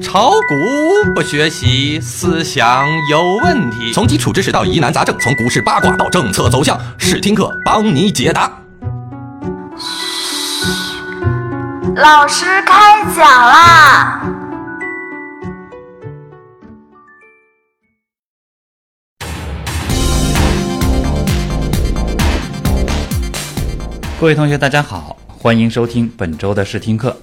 炒股不学习，思想有问题。从基础知识到疑难杂症，从股市八卦到政策走向，试听课帮你解答。老师开讲啦！各位同学，大家好，欢迎收听本周的试听课。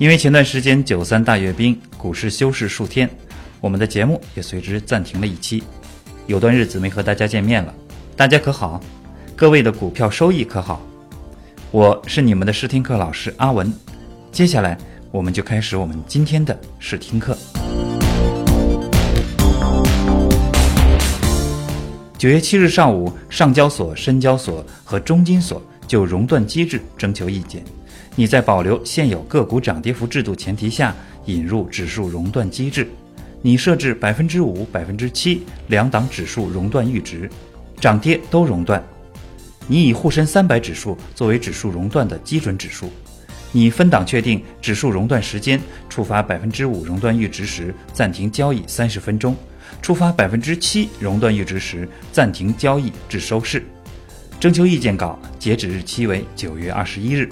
因为前段时间九三大阅兵，股市休市数天，我们的节目也随之暂停了一期，有段日子没和大家见面了。大家可好？各位的股票收益可好？我是你们的试听课老师阿文。接下来我们就开始我们今天的试听课。九月七日上午，上交所、深交所和中金所就熔断机制征求意见。你在保留现有个股涨跌幅制度前提下，引入指数熔断机制。你设置百分之五、百分之七两档指数熔断阈值，涨跌都熔断。你以沪深三百指数作为指数熔断的基准指数。你分档确定指数熔断时间，触发百分之五熔断阈值时暂停交易三十分钟；触发百分之七熔断阈值时暂停交易至收市。征求意见稿截止日期为九月二十一日。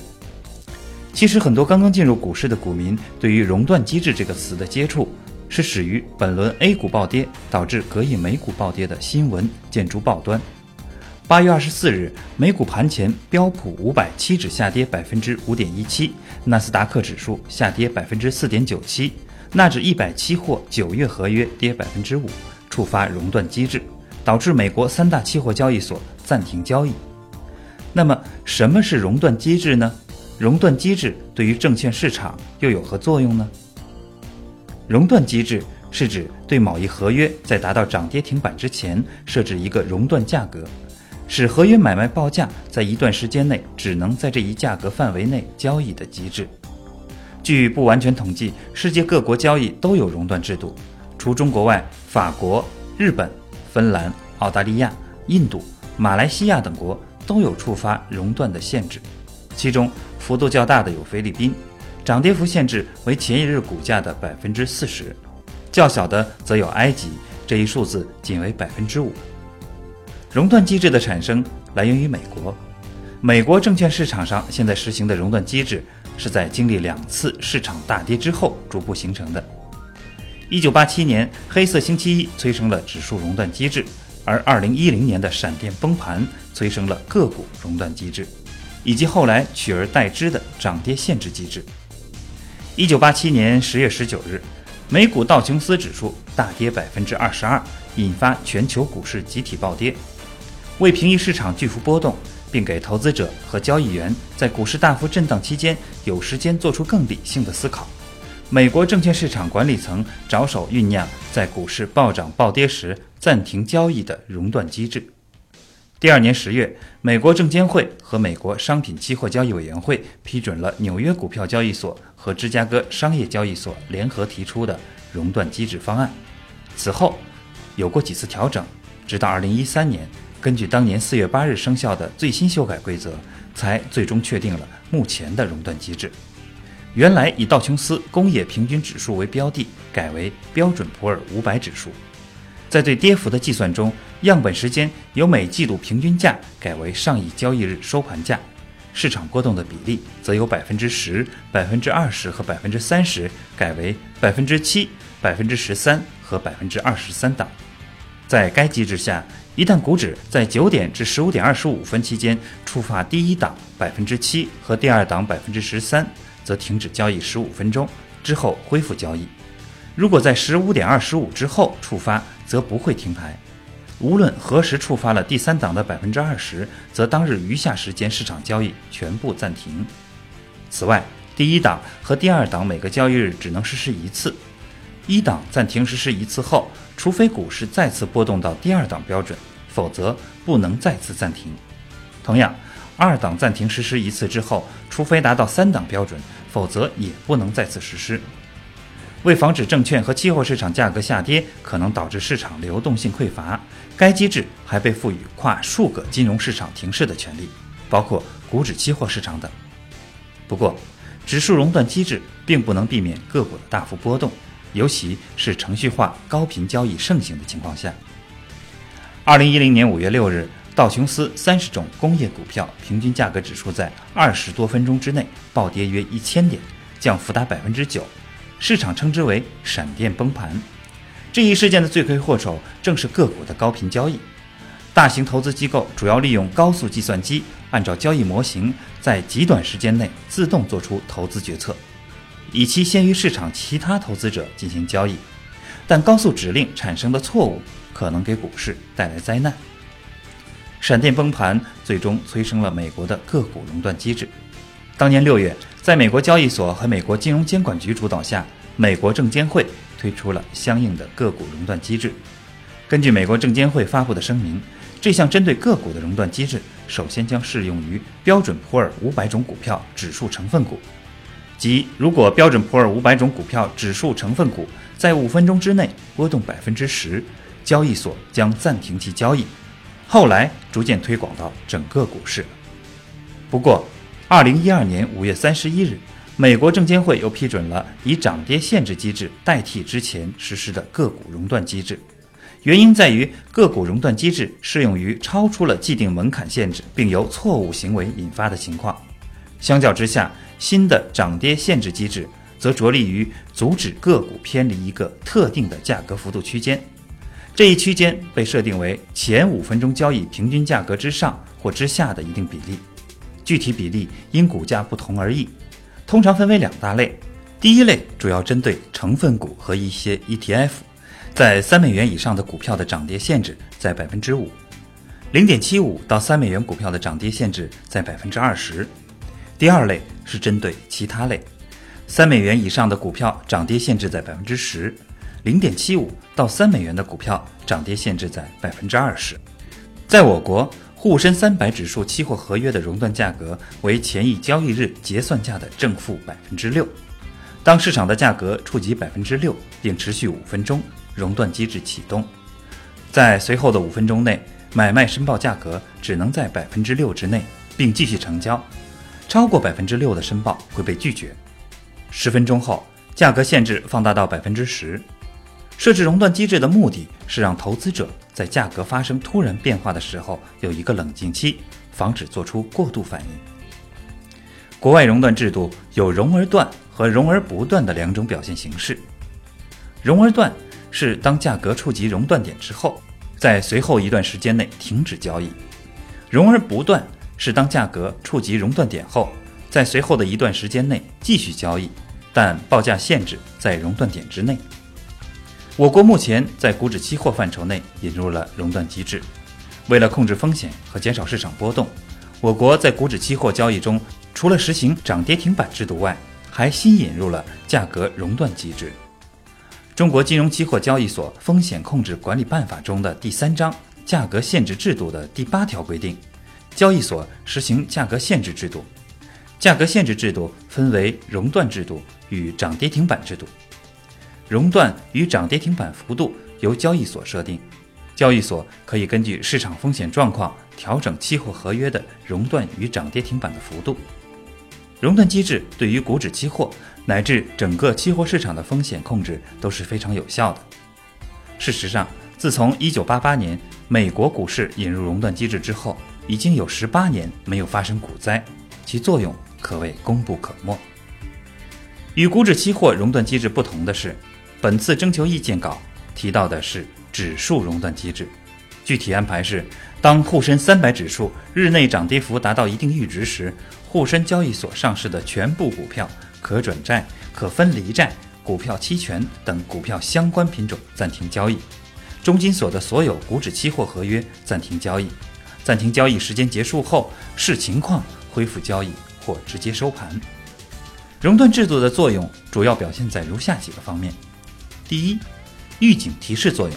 其实，很多刚刚进入股市的股民对于“熔断机制”这个词的接触，是始于本轮 A 股暴跌导致隔夜美股暴跌的新闻见诸报端。八月二十四日，美股盘前，标普五百期指下跌百分之五点一七，纳斯达克指数下跌百分之四点九七，纳指一百期货九月合约跌百分之五，触发熔断机制，导致美国三大期货交易所暂停交易。那么，什么是熔断机制呢？熔断机制对于证券市场又有何作用呢？熔断机制是指对某一合约在达到涨跌停板之前设置一个熔断价格，使合约买卖报价在一段时间内只能在这一价格范围内交易的机制。据不完全统计，世界各国交易都有熔断制度，除中国外，法国、日本、芬兰、澳大利亚、印度、马来西亚等国都有触发熔断的限制，其中。幅度较大的有菲律宾，涨跌幅限制为前一日股价的百分之四十；较小的则有埃及，这一数字仅为百分之五。熔断机制的产生来源于美国，美国证券市场上现在实行的熔断机制是在经历两次市场大跌之后逐步形成的。一九八七年黑色星期一催生了指数熔断机制，而二零一零年的闪电崩盘催生了个股熔断机制。以及后来取而代之的涨跌限制机制。一九八七年十月十九日，美股道琼斯指数大跌百分之二十二，引发全球股市集体暴跌。为平抑市场巨幅波动，并给投资者和交易员在股市大幅震荡期间有时间做出更理性的思考，美国证券市场管理层着手酝酿在股市暴涨暴跌时暂停交易的熔断机制。第二年十月，美国证监会和美国商品期货交易委员会批准了纽约股票交易所和芝加哥商业交易所联合提出的熔断机制方案。此后，有过几次调整，直到二零一三年，根据当年四月八日生效的最新修改规则，才最终确定了目前的熔断机制。原来以道琼斯工业平均指数为标的，改为标准普尔五百指数。在对跌幅的计算中，样本时间由每季度平均价改为上一交易日收盘价，市场波动的比例则由百分之十、百分之二十和百分之三十改为百分之七、百分之十三和百分之二十三档。在该机制下，一旦股指在九点至十五点二十五分期间触发第一档百分之七和第二档百分之十三，则停止交易十五分钟，之后恢复交易。如果在十五点二十五之后触发，则不会停牌。无论何时触发了第三档的百分之二十，则当日余下时间市场交易全部暂停。此外，第一档和第二档每个交易日只能实施一次。一档暂停实施一次后，除非股市再次波动到第二档标准，否则不能再次暂停。同样，二档暂停实施一次之后，除非达到三档标准，否则也不能再次实施。为防止证券和期货市场价格下跌可能导致市场流动性匮乏，该机制还被赋予跨数个金融市场停市的权利，包括股指期货市场等。不过，指数熔断机制并不能避免个股的大幅波动，尤其是程序化高频交易盛行的情况下。二零一零年五月六日，道琼斯三十种工业股票平均价格指数在二十多分钟之内暴跌约一千点，降幅达百分之九，市场称之为“闪电崩盘”。这一事件的罪魁祸首正是个股的高频交易。大型投资机构主要利用高速计算机，按照交易模型，在极短时间内自动做出投资决策，以期先于市场其他投资者进行交易。但高速指令产生的错误。可能给股市带来灾难。闪电崩盘最终催生了美国的个股熔断机制。当年六月，在美国交易所和美国金融监管局主导下，美国证监会推出了相应的个股熔断机制。根据美国证监会发布的声明，这项针对个股的熔断机制首先将适用于标准普尔五百种股票指数成分股，即如果标准普尔五百种股票指数成分股在五分钟之内波动百分之十。交易所将暂停其交易，后来逐渐推广到整个股市。不过，二零一二年五月三十一日，美国证监会又批准了以涨跌限制机制代替之前实施的个股熔断机制。原因在于个股熔断机制适用于超出了既定门槛限制并由错误行为引发的情况。相较之下，新的涨跌限制机制则着力于阻止个股偏离一个特定的价格幅度区间。这一区间被设定为前五分钟交易平均价格之上或之下的一定比例，具体比例因股价不同而异。通常分为两大类，第一类主要针对成分股和一些 ETF，在三美元以上的股票的涨跌限制在百分之五，零点七五到三美元股票的涨跌限制在百分之二十。第二类是针对其他类，三美元以上的股票涨跌限制在百分之十。零点七五到三美元的股票涨跌限制在百分之二十。在我国，沪深三百指数期货合约的熔断价格为前一交易日结算价的正负百分之六。当市场的价格触及百分之六，并持续五分钟，熔断机制启动。在随后的五分钟内，买卖申报价格只能在百分之六之内，并继续成交。超过百分之六的申报会被拒绝。十分钟后，价格限制放大到百分之十。设置熔断机制的目的是让投资者在价格发生突然变化的时候有一个冷静期，防止做出过度反应。国外熔断制度有熔而断和熔而不断的两种表现形式。熔而断是当价格触及熔断点之后，在随后一段时间内停止交易；熔而不断是当价格触及熔断点后，在随后的一段时间内继续交易，但报价限制在熔断点之内。我国目前在股指期货范畴内引入了熔断机制，为了控制风险和减少市场波动，我国在股指期货交易中，除了实行涨跌停板制度外，还新引入了价格熔断机制。中国金融期货交易所风险控制管理办法中的第三章价格限制制度的第八条规定，交易所实行价格限制制度。价格限制制度分为熔断制度与涨跌停板制度。熔断与涨跌停板幅度由交易所设定，交易所可以根据市场风险状况调整期货合约的熔断与涨跌停板的幅度。熔断机制对于股指期货乃至整个期货市场的风险控制都是非常有效的。事实上，自从1988年美国股市引入熔断机制之后，已经有18年没有发生股灾，其作用可谓功不可没。与股指期货熔断机制不同的是。本次征求意见稿提到的是指数熔断机制，具体安排是：当沪深三百指数日内涨跌幅达到一定阈值时，沪深交易所上市的全部股票、可转债、可分离债、股票期权等股票相关品种暂停交易；中金所的所有股指期货合约暂停交易。暂停交易时间结束后，视情况恢复交易或直接收盘。熔断制度的作用主要表现在如下几个方面。第一，预警提示作用。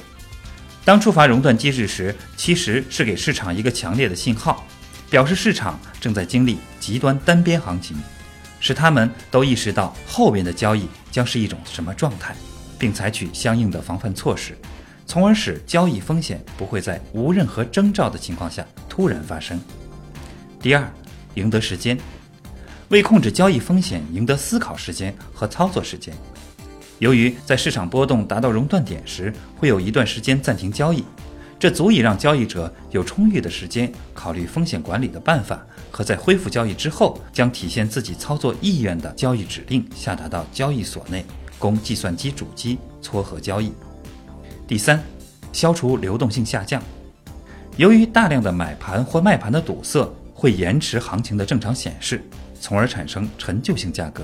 当触发熔断机制时，其实是给市场一个强烈的信号，表示市场正在经历极端单边行情，使他们都意识到后边的交易将是一种什么状态，并采取相应的防范措施，从而使交易风险不会在无任何征兆的情况下突然发生。第二，赢得时间。为控制交易风险，赢得思考时间和操作时间。由于在市场波动达到熔断点时，会有一段时间暂停交易，这足以让交易者有充裕的时间考虑风险管理的办法，和在恢复交易之后，将体现自己操作意愿的交易指令下达到交易所内，供计算机主机撮合交易。第三，消除流动性下降。由于大量的买盘或卖盘的堵塞，会延迟行情的正常显示，从而产生陈旧性价格。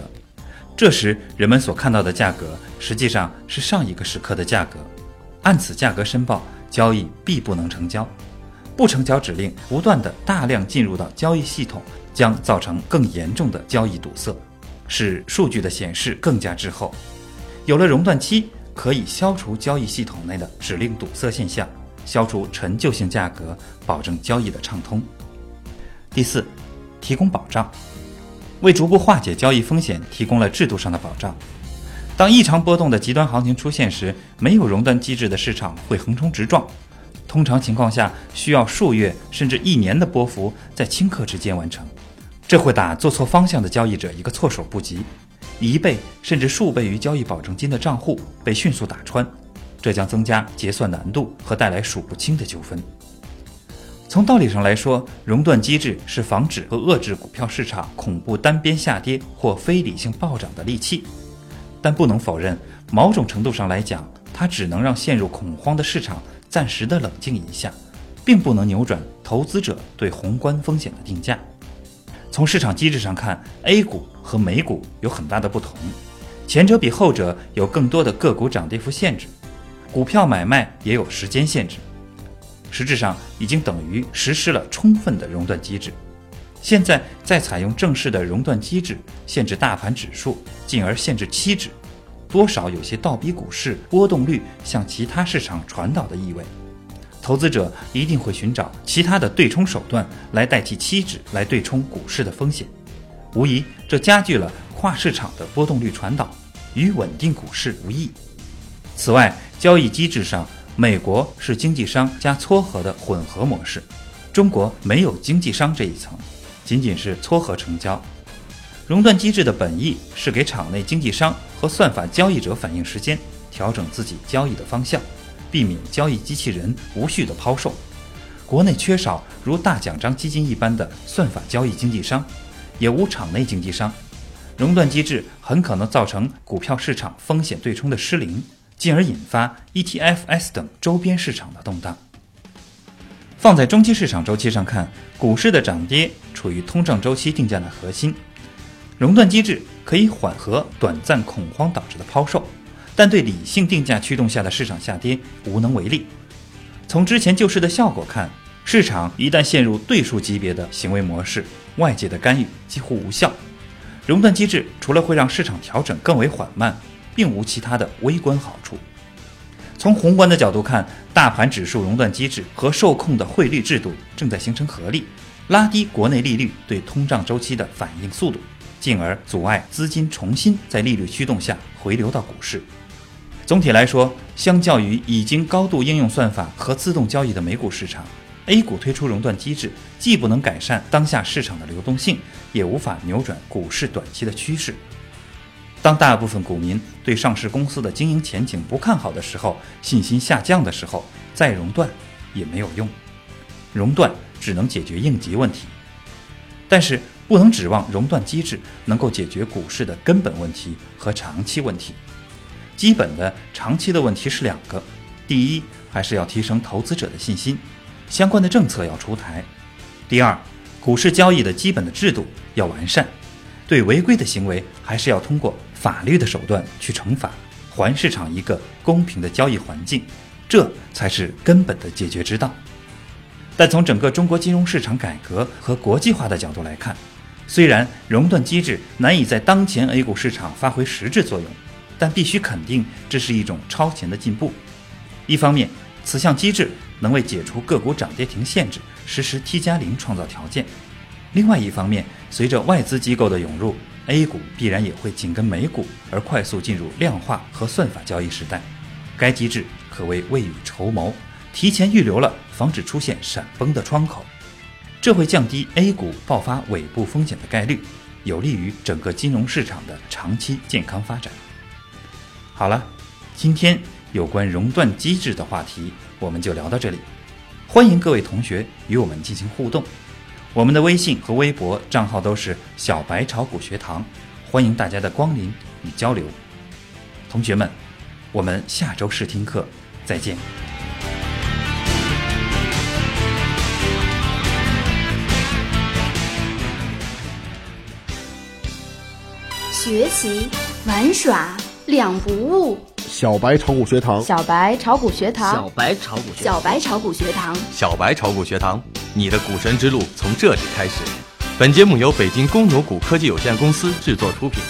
这时，人们所看到的价格实际上是上一个时刻的价格。按此价格申报，交易必不能成交。不成交指令不断的大量进入到交易系统，将造成更严重的交易堵塞，使数据的显示更加滞后。有了熔断期，可以消除交易系统内的指令堵塞现象，消除陈旧性价格，保证交易的畅通。第四，提供保障。为逐步化解交易风险，提供了制度上的保障。当异常波动的极端行情出现时，没有熔断机制的市场会横冲直撞。通常情况下，需要数月甚至一年的波幅在顷刻之间完成，这会打做错方向的交易者一个措手不及，一倍甚至数倍于交易保证金的账户被迅速打穿，这将增加结算难度和带来数不清的纠纷。从道理上来说，熔断机制是防止和遏制股票市场恐怖单边下跌或非理性暴涨的利器，但不能否认，某种程度上来讲，它只能让陷入恐慌的市场暂时的冷静一下，并不能扭转投资者对宏观风险的定价。从市场机制上看，A 股和美股有很大的不同，前者比后者有更多的个股涨跌幅限制，股票买卖也有时间限制。实质上已经等于实施了充分的熔断机制，现在再采用正式的熔断机制限制大盘指数，进而限制期指，多少有些倒逼股市波动率向其他市场传导的意味。投资者一定会寻找其他的对冲手段来代替期指来对冲股市的风险，无疑这加剧了跨市场的波动率传导，与稳定股市无异。此外，交易机制上。美国是经纪商加撮合的混合模式，中国没有经纪商这一层，仅仅是撮合成交。熔断机制的本意是给场内经纪商和算法交易者反应时间，调整自己交易的方向，避免交易机器人无序的抛售。国内缺少如大奖章基金一般的算法交易经纪商，也无场内经纪商，熔断机制很可能造成股票市场风险对冲的失灵。进而引发 ETFs 等周边市场的动荡。放在中期市场周期上看，股市的涨跌处于通胀周期定价的核心，熔断机制可以缓和短暂恐慌导致的抛售，但对理性定价驱动下的市场下跌无能为力。从之前救市的效果看，市场一旦陷入对数级别的行为模式，外界的干预几乎无效。熔断机制除了会让市场调整更为缓慢。并无其他的微观好处。从宏观的角度看，大盘指数熔断机制和受控的汇率制度正在形成合力，拉低国内利率对通胀周期的反应速度，进而阻碍资金重新在利率驱动下回流到股市。总体来说，相较于已经高度应用算法和自动交易的美股市场，A 股推出熔断机制，既不能改善当下市场的流动性，也无法扭转股市短期的趋势。当大部分股民对上市公司的经营前景不看好的时候，信心下降的时候，再熔断也没有用。熔断只能解决应急问题，但是不能指望熔断机制能够解决股市的根本问题和长期问题。基本的长期的问题是两个：第一，还是要提升投资者的信心，相关的政策要出台；第二，股市交易的基本的制度要完善，对违规的行为还是要通过。法律的手段去惩罚，还市场一个公平的交易环境，这才是根本的解决之道。但从整个中国金融市场改革和国际化的角度来看，虽然熔断机制难以在当前 A 股市场发挥实质作用，但必须肯定这是一种超前的进步。一方面，此项机制能为解除个股涨跌停限制实施 T 加零创造条件；另外一方面，随着外资机构的涌入，A 股必然也会紧跟美股而快速进入量化和算法交易时代，该机制可谓未雨绸缪，提前预留了防止出现闪崩的窗口，这会降低 A 股爆发尾部风险的概率，有利于整个金融市场的长期健康发展。好了，今天有关熔断机制的话题我们就聊到这里，欢迎各位同学与我们进行互动。我们的微信和微博账号都是小白炒股学堂，欢迎大家的光临与交流。同学们，我们下周试听课再见。学习玩耍两不误。小白炒股学堂，小白炒股学堂，小白炒股学小白炒股学堂，小白炒股学堂，你的股神之路从这里开始。本节目由北京公牛股科技有限公司制作出品。